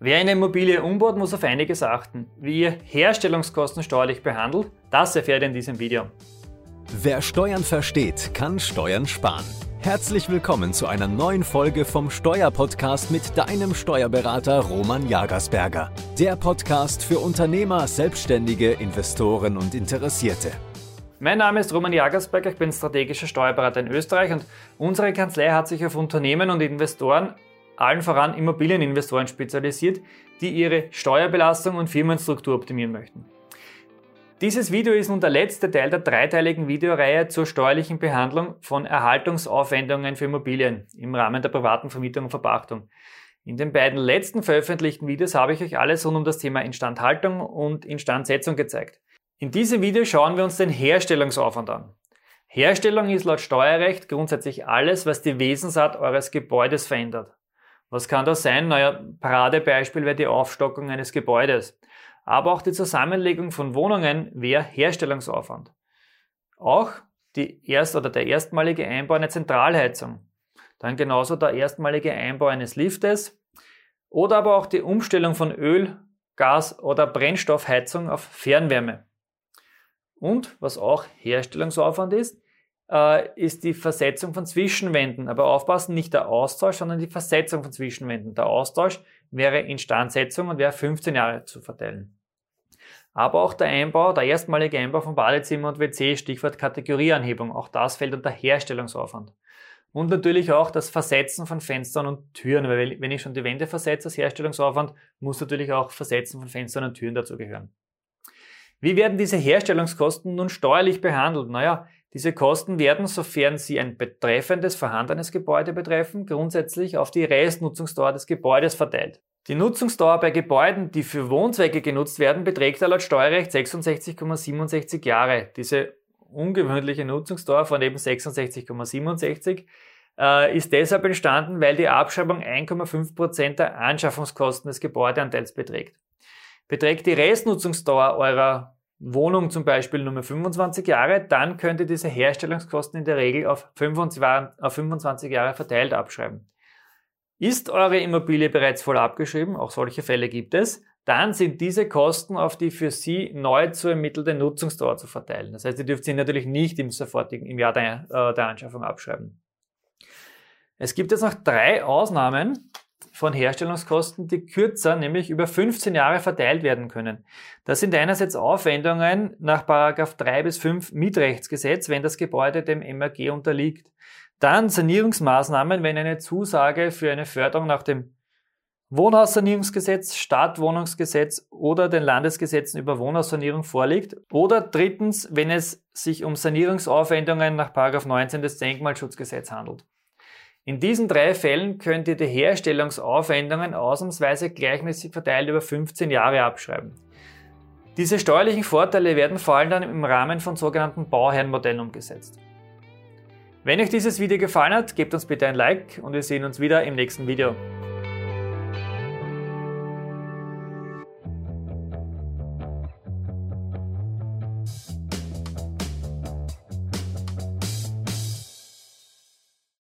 Wer eine Immobilie umbaut, muss auf einiges achten. Wie ihr Herstellungskosten steuerlich behandelt, das erfährt ihr in diesem Video. Wer Steuern versteht, kann Steuern sparen. Herzlich willkommen zu einer neuen Folge vom Steuerpodcast mit deinem Steuerberater Roman Jagersberger. Der Podcast für Unternehmer, Selbstständige, Investoren und Interessierte. Mein Name ist Roman Jagersberger, ich bin strategischer Steuerberater in Österreich und unsere Kanzlei hat sich auf Unternehmen und Investoren allen voran Immobilieninvestoren spezialisiert, die ihre Steuerbelastung und Firmenstruktur optimieren möchten. Dieses Video ist nun der letzte Teil der dreiteiligen Videoreihe zur steuerlichen Behandlung von Erhaltungsaufwendungen für Immobilien im Rahmen der privaten Vermietung und Verpachtung. In den beiden letzten veröffentlichten Videos habe ich euch alles rund um das Thema Instandhaltung und Instandsetzung gezeigt. In diesem Video schauen wir uns den Herstellungsaufwand an. Herstellung ist laut Steuerrecht grundsätzlich alles, was die Wesensart eures Gebäudes verändert. Was kann das sein? Naja, Paradebeispiel wäre die Aufstockung eines Gebäudes. Aber auch die Zusammenlegung von Wohnungen wäre Herstellungsaufwand. Auch die erst oder der erstmalige Einbau einer Zentralheizung. Dann genauso der erstmalige Einbau eines Liftes. Oder aber auch die Umstellung von Öl, Gas oder Brennstoffheizung auf Fernwärme. Und was auch Herstellungsaufwand ist, äh, ist die Versetzung von Zwischenwänden. Aber aufpassen, nicht der Austausch, sondern die Versetzung von Zwischenwänden. Der Austausch wäre Instandsetzung und wäre 15 Jahre zu verteilen. Aber auch der Einbau, der erstmalige Einbau von Badezimmer und WC, Stichwort Kategorieanhebung, auch das fällt unter Herstellungsaufwand. Und natürlich auch das Versetzen von Fenstern und Türen, weil wenn ich schon die Wände versetze als Herstellungsaufwand, muss natürlich auch Versetzen von Fenstern und Türen dazu gehören. Wie werden diese Herstellungskosten nun steuerlich behandelt? Naja, diese Kosten werden, sofern sie ein betreffendes vorhandenes Gebäude betreffen, grundsätzlich auf die Restnutzungsdauer des Gebäudes verteilt. Die Nutzungsdauer bei Gebäuden, die für Wohnzwecke genutzt werden, beträgt laut Steuerrecht 66,67 Jahre. Diese ungewöhnliche Nutzungsdauer von eben 66,67 äh, ist deshalb entstanden, weil die Abschreibung 1,5% der Anschaffungskosten des Gebäudeanteils beträgt. Beträgt die Restnutzungsdauer eurer Wohnung zum Beispiel nur 25 Jahre, dann könnt ihr diese Herstellungskosten in der Regel auf 25 Jahre verteilt abschreiben. Ist eure Immobilie bereits voll abgeschrieben, auch solche Fälle gibt es, dann sind diese Kosten auf die für Sie neu zu ermittelte Nutzungsdauer zu verteilen. Das heißt, ihr dürft sie natürlich nicht im sofortigen, im Jahr der, äh, der Anschaffung abschreiben. Es gibt jetzt noch drei Ausnahmen, von Herstellungskosten, die kürzer, nämlich über 15 Jahre verteilt werden können. Das sind einerseits Aufwendungen nach 3 bis 5 Mietrechtsgesetz, wenn das Gebäude dem MAG unterliegt. Dann Sanierungsmaßnahmen, wenn eine Zusage für eine Förderung nach dem Wohnhaussanierungsgesetz, Stadtwohnungsgesetz oder den Landesgesetzen über Wohnhaussanierung vorliegt. Oder drittens, wenn es sich um Sanierungsaufwendungen nach 19 des Denkmalschutzgesetzes handelt. In diesen drei Fällen könnt ihr die Herstellungsaufwendungen ausnahmsweise gleichmäßig verteilt über 15 Jahre abschreiben. Diese steuerlichen Vorteile werden vor allem dann im Rahmen von sogenannten Bauherrenmodellen umgesetzt. Wenn euch dieses Video gefallen hat, gebt uns bitte ein Like und wir sehen uns wieder im nächsten Video.